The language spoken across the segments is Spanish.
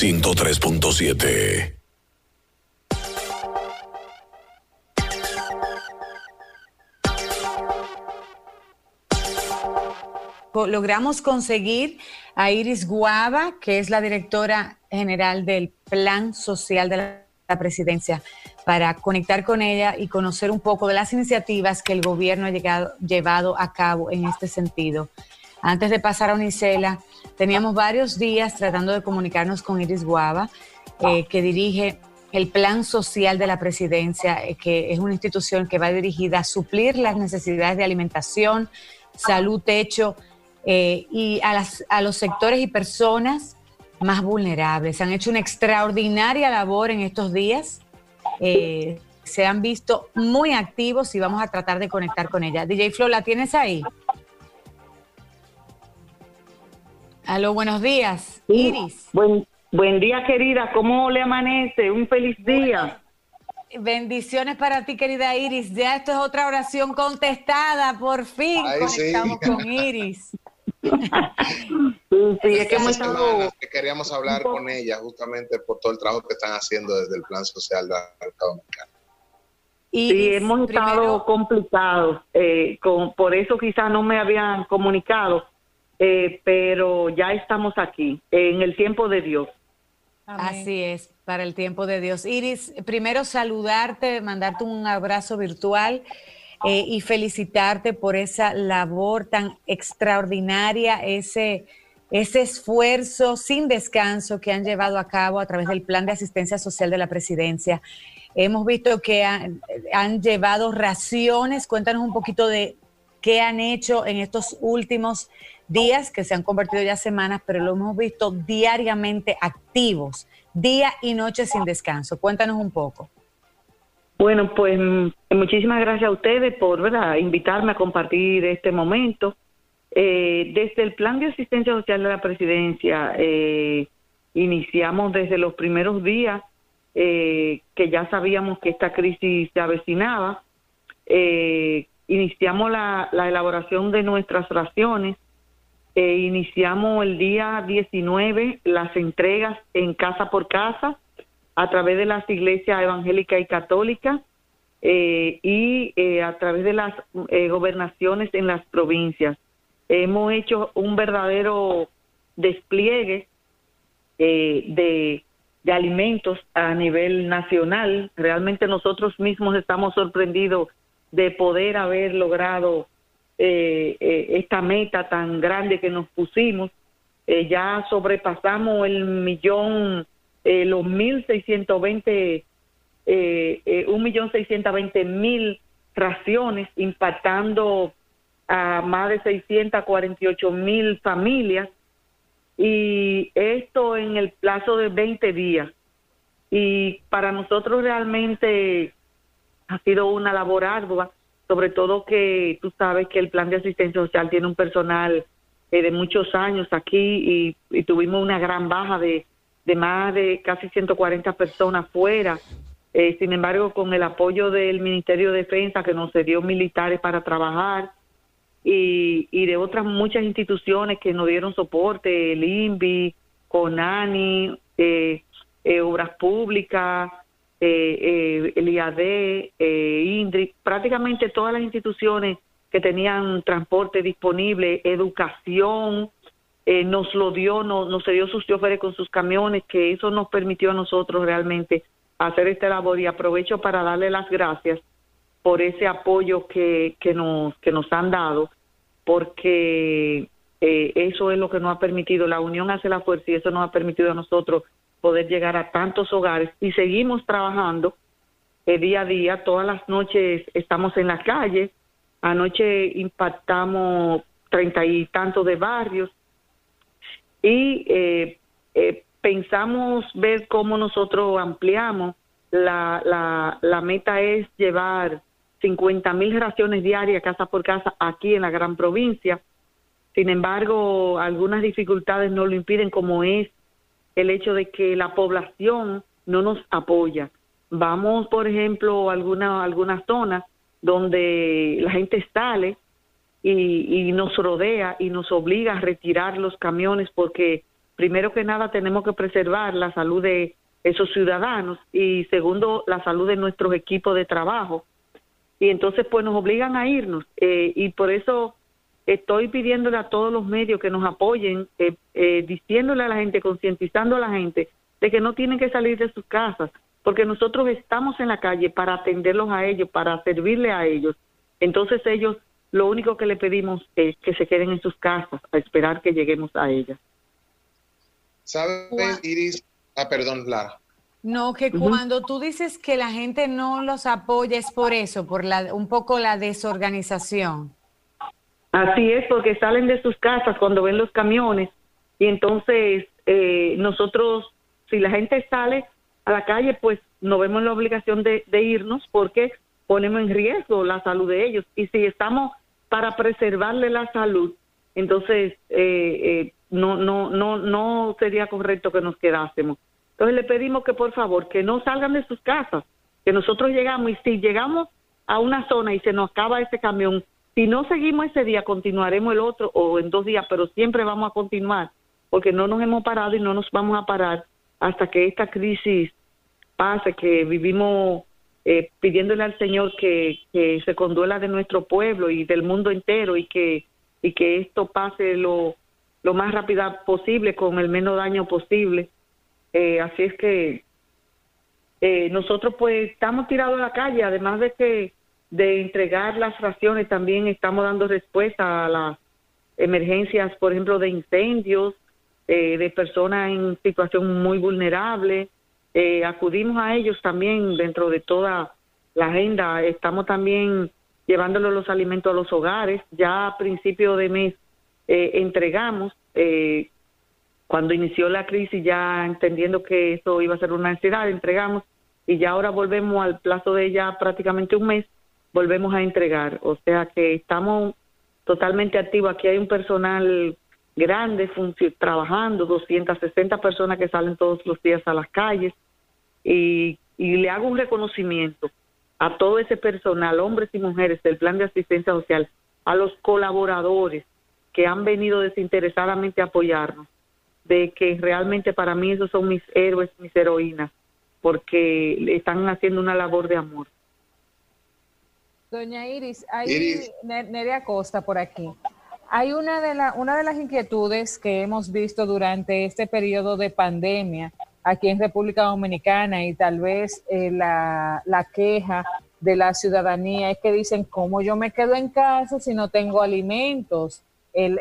103.7. logramos conseguir a Iris Guava, que es la directora general del Plan Social de la Presidencia, para conectar con ella y conocer un poco de las iniciativas que el gobierno ha llegado, llevado a cabo en este sentido. Antes de pasar a Unicela, teníamos varios días tratando de comunicarnos con Iris Guava, eh, que dirige el Plan Social de la Presidencia, eh, que es una institución que va dirigida a suplir las necesidades de alimentación, salud, techo eh, y a, las, a los sectores y personas más vulnerables. Han hecho una extraordinaria labor en estos días. Eh, se han visto muy activos y vamos a tratar de conectar con ella. DJ Flo, ¿la tienes ahí? Aló, buenos días. Iris. Buen, buen día, querida. ¿Cómo le amanece? Un feliz día. Bendiciones para ti, querida Iris. Ya esto es otra oración contestada. Por fin conectamos con Iris. sí, es que hemos estado... que queríamos hablar con ella justamente por todo el trabajo que están haciendo desde el plan social de la República Sí, hemos estado complicados, eh, con, por eso quizás no me habían comunicado, eh, pero ya estamos aquí, en el tiempo de Dios. Así es, para el tiempo de Dios. Iris, primero saludarte, mandarte un abrazo virtual eh, y felicitarte por esa labor tan extraordinaria, ese, ese esfuerzo sin descanso que han llevado a cabo a través del Plan de Asistencia Social de la Presidencia. Hemos visto que han, han llevado raciones. Cuéntanos un poquito de qué han hecho en estos últimos días, que se han convertido ya semanas, pero lo hemos visto diariamente activos, día y noche sin descanso. Cuéntanos un poco. Bueno, pues mm, muchísimas gracias a ustedes por invitarme a compartir este momento. Eh, desde el Plan de Asistencia Social de la Presidencia, eh, iniciamos desde los primeros días eh, que ya sabíamos que esta crisis se avecinaba. Iniciamos la, la, elaboración de nuestras raciones. iniciamos el día 19 las entregas en casa por casa a través de las iglesias evangélicas y católicas eh, y eh, a través de las eh, gobernaciones en las provincias. Hemos hecho un verdadero despliegue de, de alimentos a nivel nacional. Realmente nosotros mismos estamos sorprendidos de poder haber logrado esta meta tan grande que nos pusimos. ya sobrepasamos el millón eh, los 1.620, eh, eh, 1.620.000 raciones impactando a más de 648.000 familias y esto en el plazo de 20 días. Y para nosotros realmente ha sido una labor ardua, sobre todo que tú sabes que el plan de asistencia social tiene un personal eh, de muchos años aquí y, tuvimos una gran baja de de más de casi 140 personas fuera. Eh, sin embargo, con el apoyo del Ministerio de Defensa que nos dio militares para trabajar y, y de otras muchas instituciones que nos dieron soporte, el INVI, CONANI, eh, eh, Obras Públicas, el IAD, INDRI, prácticamente todas las instituciones que tenían transporte disponible, educación, eh, nos lo dio, no, nos dio sus choferes con sus camiones, que eso nos permitió a nosotros realmente hacer esta labor. Y aprovecho para darle las gracias por ese apoyo que, que, nos, que nos han dado, porque eh, eso es lo que nos ha permitido, la unión hace la fuerza y eso nos ha permitido a nosotros poder llegar a tantos hogares y seguimos trabajando eh, día a día, todas las noches estamos en la calle, anoche impactamos treinta y tantos de barrios, y eh, eh, pensamos ver cómo nosotros ampliamos. La, la, la meta es llevar 50 mil raciones diarias casa por casa aquí en la gran provincia. Sin embargo, algunas dificultades no lo impiden, como es el hecho de que la población no nos apoya. Vamos, por ejemplo, a alguna, algunas zonas donde la gente sale y, nos rodea y nos obliga a retirar los camiones porque primero que nada tenemos que preservar la salud de esos ciudadanos y segundo, la salud de nuestros equipos de trabajo. Y entonces pues nos obligan a irnos eh, y por eso estoy pidiéndole a todos los medios que nos apoyen, eh, eh, diciéndole a la gente, concientizando a la gente de que no tienen que salir de sus casas, porque nosotros estamos en la calle para atenderlos a ellos, para servirle a ellos. Entonces ellos, lo único que le pedimos es que se queden en sus casas a esperar que lleguemos a ellas. ¿Sabes, Iris? Ah, perdón, Lara. No, que cuando tú dices que la gente no los apoya es por eso, por la, un poco la desorganización. Así es, porque salen de sus casas cuando ven los camiones y entonces eh, nosotros, si la gente sale a la calle, pues no vemos la obligación de, irnos porque ponemos en riesgo la salud de ellos. Y si estamos para preservarle la salud, entonces eh, eh, no, no, no, no sería correcto que nos quedásemos. Entonces le pedimos que por favor que no salgan de sus casas, que nosotros llegamos y si llegamos a una zona y se nos acaba ese camión, si no seguimos ese día, continuaremos el otro o en dos días, pero siempre vamos a continuar porque no nos hemos parado y no nos vamos a parar hasta que esta crisis pase, que vivimos eh, pidiéndole al Señor que, se conduela de nuestro pueblo y del mundo entero y que, y que esto pase lo, lo más rápido posible con el menos daño posible. Eh, así es que eh, nosotros pues estamos tirados a la calle, además de que de entregar las raciones, también estamos dando respuesta a las emergencias, por ejemplo, de incendios, eh, de personas en situación muy vulnerable. acudimos a ellos también dentro de toda la agenda. Estamos también llevándole los alimentos a los hogares. Ya a principio de mes entregamos eh, cuando inició la crisis, ya entendiendo que eso iba a ser una necesidad, entregamos y ya ahora volvemos al plazo de ya prácticamente un mes, volvemos a entregar. O sea que estamos totalmente activos. Aquí hay un personal grande trabajando, 260 personas que salen todos los días a las calles y, y le hago un reconocimiento a todo ese personal, hombres y mujeres del plan de asistencia social, a los colaboradores que han venido desinteresadamente a apoyarnos de que realmente para mí esos son mis héroes, mis heroínas, porque están haciendo una labor de amor. Doña Iris, hay Nerea Costa por aquí. Hay una de, la, una de las inquietudes que hemos visto durante este periodo de pandemia aquí en República Dominicana y tal vez eh, la, la queja de la ciudadanía es que dicen, ¿cómo yo me quedo en casa si no tengo alimentos?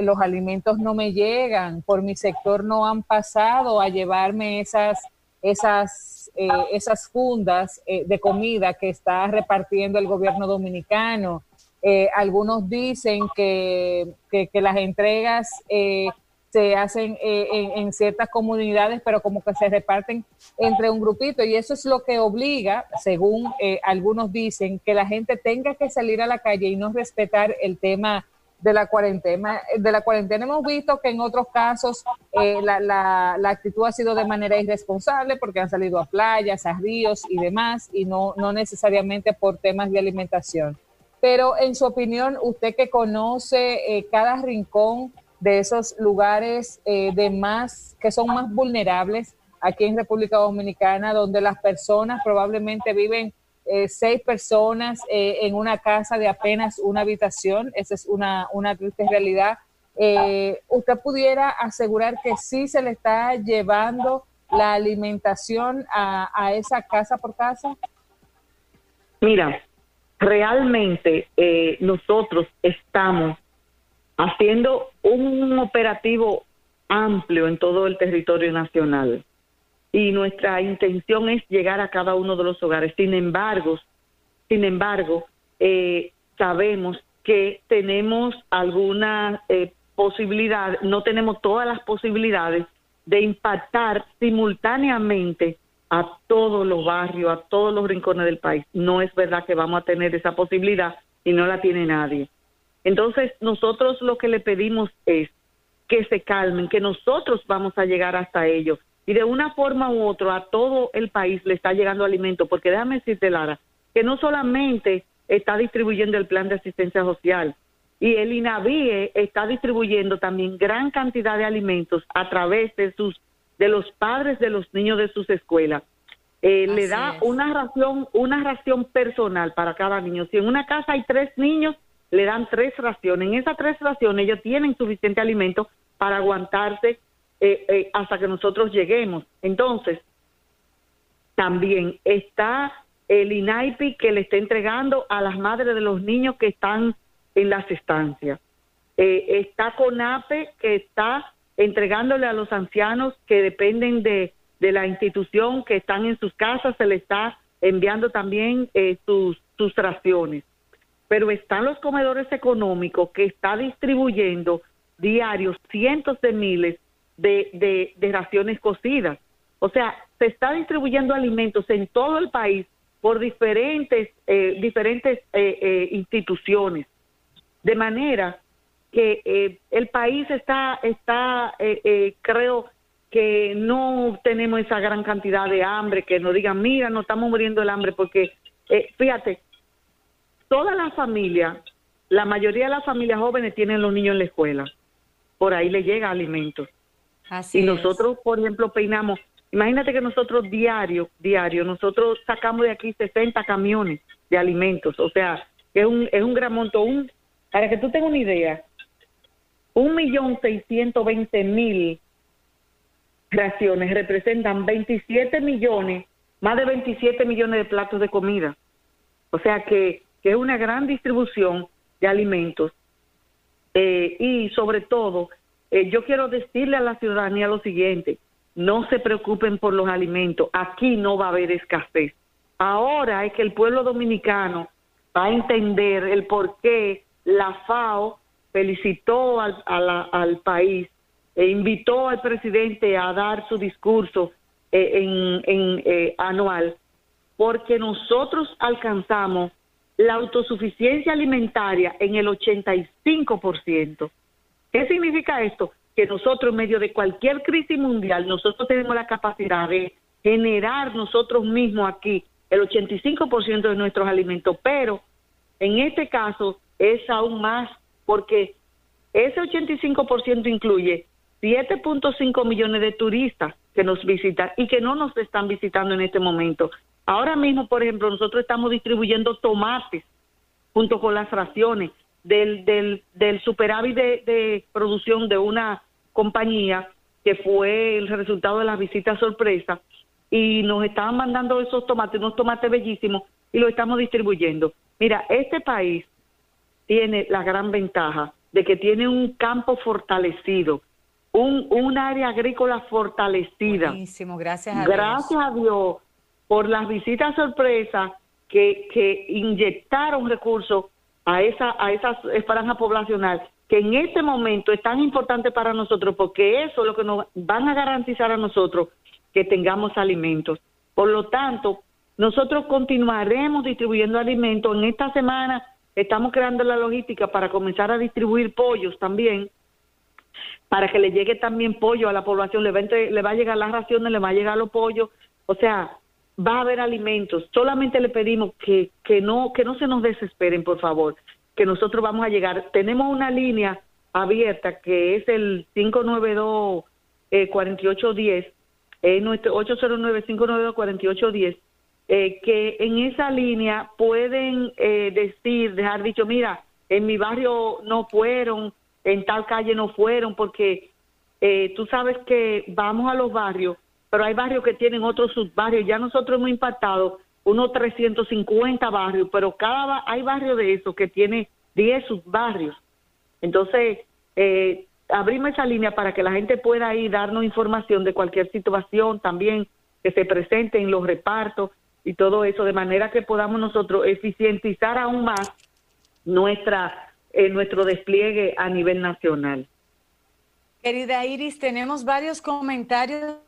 los alimentos no me llegan, por mi sector no han pasado a llevarme esas, esas, eh, esas fundas eh, de comida que está repartiendo el gobierno dominicano. Eh, algunos dicen que, que, las entregas se hacen en, en, ciertas comunidades, pero como que se reparten entre un grupito y eso es lo que obliga, según algunos dicen, que la gente tenga que salir a la calle y no respetar el tema de la cuarentena. De la cuarentena hemos visto que en otros casos eh, la, la, la, actitud ha sido de manera irresponsable porque han salido a playas, a ríos y demás, y no, no necesariamente por temas de alimentación. Pero en su opinión, usted que conoce eh, cada rincón de esos lugares eh, de más, que son más vulnerables aquí en República Dominicana, donde las personas probablemente viven eh, seis personas eh, en una casa de apenas una habitación. Esa es una, una triste realidad. Eh, ¿Usted pudiera asegurar que sí se le está llevando la alimentación a, a esa casa por casa? Mira, realmente nosotros estamos haciendo un operativo amplio en todo el territorio nacional y nuestra intención es llegar a cada uno de los hogares. Sin embargo, sin embargo, eh, sabemos que tenemos alguna eh, posibilidad, no tenemos todas las posibilidades de impactar simultáneamente a todos los barrios, a todos los rincones del país. No es verdad que vamos a tener esa posibilidad y no la tiene nadie. Entonces, nosotros lo que le pedimos es que se calmen, que nosotros vamos a llegar hasta ellos y de una forma u otra a todo el país le está llegando alimento, porque déjame decirte, Lara, que no solamente está distribuyendo el plan de asistencia social, y el INAVIE está distribuyendo también gran cantidad de alimentos a través de sus de los padres de los niños de sus escuelas. Eh, le da una ración una ración personal para cada niño. Si en una casa hay tres niños, le dan tres raciones. En esas tres raciones ellos tienen suficiente alimento para aguantarse eh, eh, hasta que nosotros lleguemos. Entonces, también está el INAIPI que le está entregando a las madres de los niños que están en las estancias. Eh, está CONAPE que está entregándole a los ancianos que dependen de, de la institución, que están en sus casas, se le está enviando también eh, sus, sus raciones. Pero están los comedores económicos que está distribuyendo diarios cientos de miles de, de, raciones cocidas. O sea, se está distribuyendo alimentos en todo el país por diferentes, eh, diferentes eh, eh, instituciones. De manera que eh, el país está, está eh, eh, creo que no tenemos esa gran cantidad de hambre, que nos digan, mira, no estamos muriendo del hambre, porque fíjate, toda la familia, la mayoría de las familias jóvenes tienen los niños en la escuela, por ahí le llega alimentos. Así y nosotros, por ejemplo, peinamos, imagínate que nosotros diario, diario, nosotros sacamos de aquí 60 camiones de alimentos, o sea, es un, es un gran monto, un para que tú tengas una idea, un millón seiscientos veinte mil raciones representan 27 millones, más de 27 millones de platos de comida. O sea que, es una gran distribución de alimentos. Eh, y sobre todo, eh, yo quiero decirle a la ciudadanía lo siguiente, no se preocupen por los alimentos, aquí no va a haber escasez. Ahora es que el pueblo dominicano va a entender el por qué la FAO felicitó al, al país e invitó al presidente a dar su discurso eh, eh, anual, porque nosotros alcanzamos la autosuficiencia alimentaria en el 85%. ¿Qué significa esto? Que nosotros, en medio de cualquier crisis mundial, nosotros tenemos la capacidad de generar nosotros mismos aquí el 85% de nuestros alimentos, pero en este caso es aún más porque ese 85% incluye 7.5 millones de turistas que nos visitan y que no nos están visitando en este momento. Ahora mismo, por ejemplo, nosotros estamos distribuyendo tomates junto con las raciones del, del, del superávit de, de producción de una compañía que fue el resultado de las visitas sorpresa y nos estaban mandando esos tomates, unos tomates bellísimos y los estamos distribuyendo. Mira, este país tiene la gran ventaja de que tiene un campo fortalecido, un, un área agrícola fortalecida. Buenísimo, gracias a gracias Dios. a Dios por las visitas sorpresas que, que inyectaron recursos a esa, a esa franja poblacional que en este momento es tan importante para nosotros porque eso es lo que nos van a garantizar a nosotros que tengamos alimentos. Por lo tanto, nosotros continuaremos distribuyendo alimentos. En esta semana Estamos creando la logística para comenzar a distribuir pollos también, para que le llegue también pollo a la población, le va, le va a llegar las raciones, le va a llegar los pollos, o sea, va a haber alimentos. Solamente le pedimos que, que, no, que no se nos desesperen, por favor, que nosotros vamos a llegar. Tenemos una línea abierta que es el 592 eh, 4810, eh, nuestro 809 592 4810 eh, que en esa línea pueden eh, decir, dejar dicho, mira, en mi barrio no fueron, en tal calle no fueron, porque eh, tú sabes que vamos a los barrios, pero hay barrios que tienen otros subbarrios. Ya nosotros hemos impactado unos 350 barrios, pero cada hay barrio de esos que tiene 10 subbarrios. Entonces, eh, abrimos esa línea para que la gente pueda ahí darnos información de cualquier situación también que se presente en los repartos y todo eso, de manera que podamos nosotros eficientizar aún más nuestra eh, nuestro despliegue a nivel nacional. Querida Iris, tenemos varios comentarios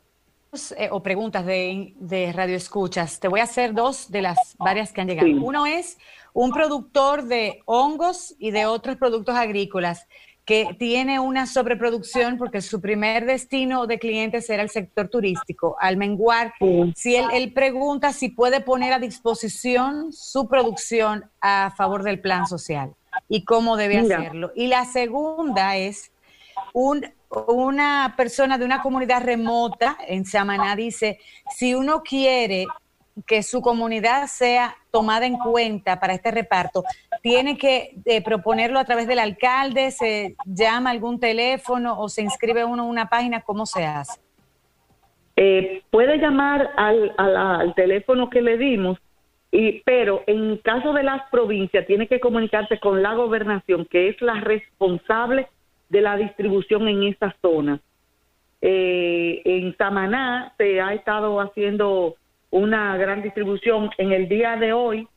eh, o preguntas de, de Radio Escuchas. Te voy a hacer dos de las varias que han llegado. Uno es un productor de hongos y de otros productos agrícolas que tiene una sobreproducción porque su primer destino de clientes era el sector turístico. Al menguar, si él, pregunta si puede poner a disposición su producción a favor del plan social. y cómo debe hacerlo. Y la segunda es un, una persona de una comunidad remota en Samaná dice, si uno quiere que su comunidad sea tomada en cuenta para este reparto, tiene que eh, proponerlo a través del alcalde, se llama algún teléfono o se inscribe uno en una página, ¿cómo se hace? Eh, puede llamar al, al, teléfono que le dimos, y, pero en caso de las provincias tiene que comunicarse con la gobernación, que es la responsable de la distribución en esa zona. Eh, en Samaná se ha estado haciendo una gran distribución. En el día de hoy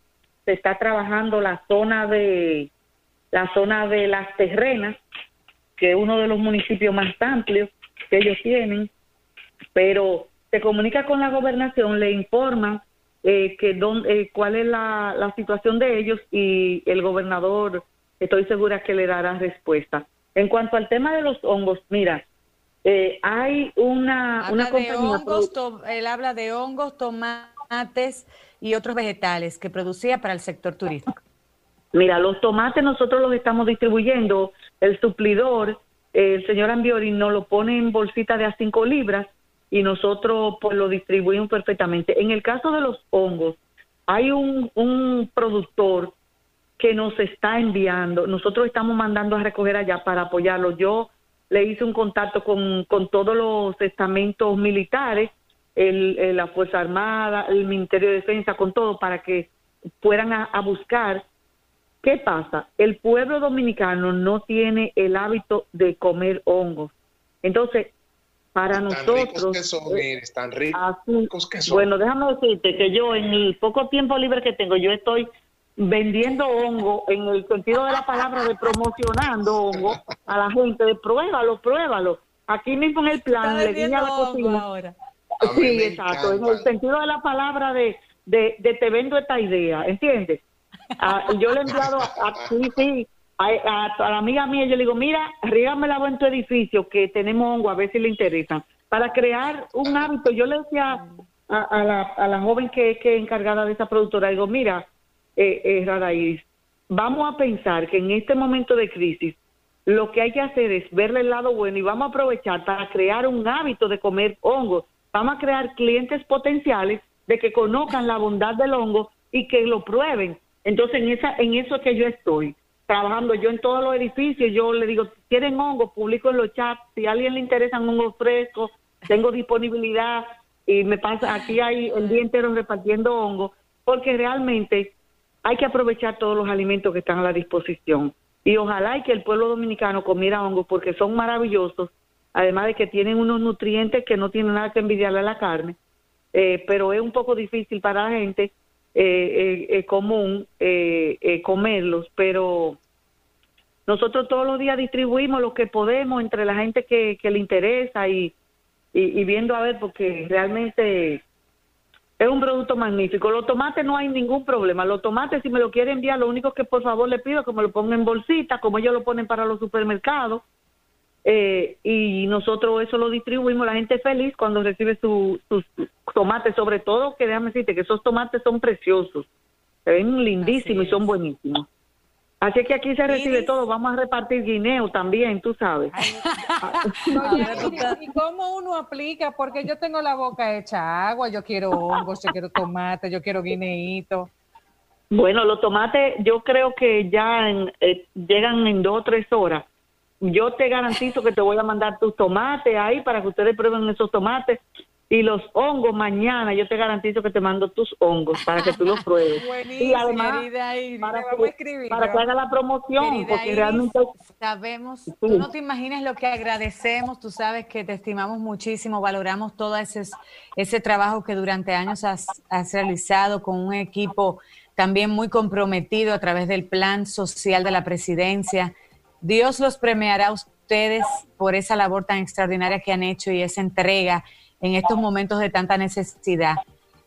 se está trabajando la zona de la zona de las terrenas, que es uno de los municipios más amplios que ellos tienen, pero se comunica con la gobernación, le informan eh, que eh, cuál es la, la situación de ellos y el gobernador estoy segura que le dará respuesta. En cuanto al tema de los hongos, mira, eh, hay una, una compañía... hongos, él habla de hongos, tomates y otros vegetales que producía para el sector turístico. Mira, los tomates nosotros los estamos distribuyendo, el suplidor, el señor Ambiori nos lo pone en bolsita de a 5 libras y nosotros pues lo distribuimos perfectamente. En el caso de los hongos, hay un, un productor que nos está enviando, nosotros estamos mandando a recoger allá para apoyarlo. Yo le hice un contacto con, con todos los estamentos militares, el, la Fuerza Armada, el Ministerio de Defensa, con todo, para que fueran a, buscar. ¿Qué pasa? El pueblo dominicano no tiene el hábito de comer hongos. Entonces, para nosotros... que son, están ricos que son. Bueno, déjame decirte que yo en el poco tiempo libre que tengo, yo estoy vendiendo hongo en el sentido de la palabra de promocionando hongo a la gente de pruébalo, pruébalo. Aquí mismo en el plan le dije a la cocina. Ahora. Sí, exacto, en el sentido de la palabra de, de, de te vendo esta idea, ¿entiendes? Ah, yo le he enviado a, sí, a, la amiga mía, yo le digo, mira, rígamela en tu edificio que tenemos hongo, a ver si le interesa. Para crear un hábito, yo le decía a, a la, a la joven que, que es encargada de esa productora, digo, mira, eh, eh, vamos a pensar que en este momento de crisis lo que hay que hacer es verle el lado bueno y vamos a aprovechar para crear un hábito de comer hongos. Vamos a crear clientes potenciales de que conozcan la bondad del hongo y que lo prueben. Entonces, en, esa, en eso es que yo estoy trabajando. Yo en todos los edificios, yo le digo, ¿quieren hongos? Publico en los chats. Si a alguien le interesan hongos frescos, tengo disponibilidad y me pasa, aquí hay el día entero repartiendo hongos, porque realmente hay que aprovechar todos los alimentos que están a la disposición. Y ojalá y que el pueblo dominicano comiera hongos porque son maravillosos, además de que tienen unos nutrientes que no tienen nada que envidiarle a la carne, eh, pero es un poco difícil para la gente eh, eh, común comerlos, pero nosotros todos los días distribuimos lo que podemos entre la gente que, le interesa y, y viendo a ver, porque realmente es un producto magnífico. Los tomates no hay ningún problema. Los tomates, si me lo quieren enviar, lo único que por favor le pido es que me lo pongan en bolsita, como ellos lo ponen para los supermercados. Eh, y nosotros eso lo distribuimos. La gente feliz cuando recibe sus tomates, sobre todo que déjame decirte que esos tomates son preciosos. Se ven lindísimos y son buenísimos. Así que aquí se recibe todo, vamos a repartir guineo también, tú sabes. ¿Y cómo uno aplica? Porque yo tengo la boca hecha agua, yo quiero hongos, yo quiero tomate, yo quiero guineíto. Bueno, los tomates yo creo que ya eh, llegan en dos o tres horas. Yo te garantizo que te voy a mandar tus tomates ahí para que ustedes prueben esos tomates y los hongos mañana yo te garantizo que te mando tus hongos para que tú los pruebes. Y además para, que, para que haga la promoción porque realmente sabemos tú no te imaginas lo que agradecemos tú sabes que te estimamos muchísimo valoramos todo ese ese trabajo que durante años has, has realizado con un equipo también muy comprometido a través del plan social de la presidencia. Dios los premiará a ustedes por esa labor tan extraordinaria que han hecho y esa entrega en estos momentos de tanta necesidad.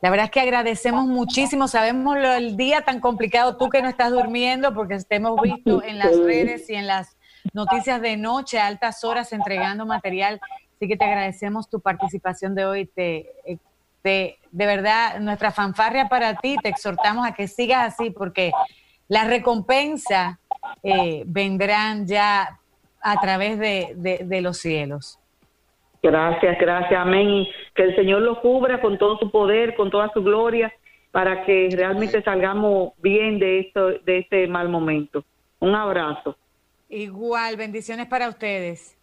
La verdad es que agradecemos muchísimo, sabemos el día tan complicado, tú que no estás durmiendo, porque te hemos visto en las redes y en las noticias de noche, a altas horas, entregando material. Así que te agradecemos tu participación de hoy. Te, eh, te, de verdad, nuestra fanfarria para ti, te exhortamos a que sigas así, porque la recompensa eh, vendrán ya a través de, los cielos. Gracias, gracias, amén. Y que el Señor lo cubra con todo su poder, con toda su gloria, para que realmente salgamos bien de esto, de este mal momento. Un abrazo. Igual, bendiciones para ustedes.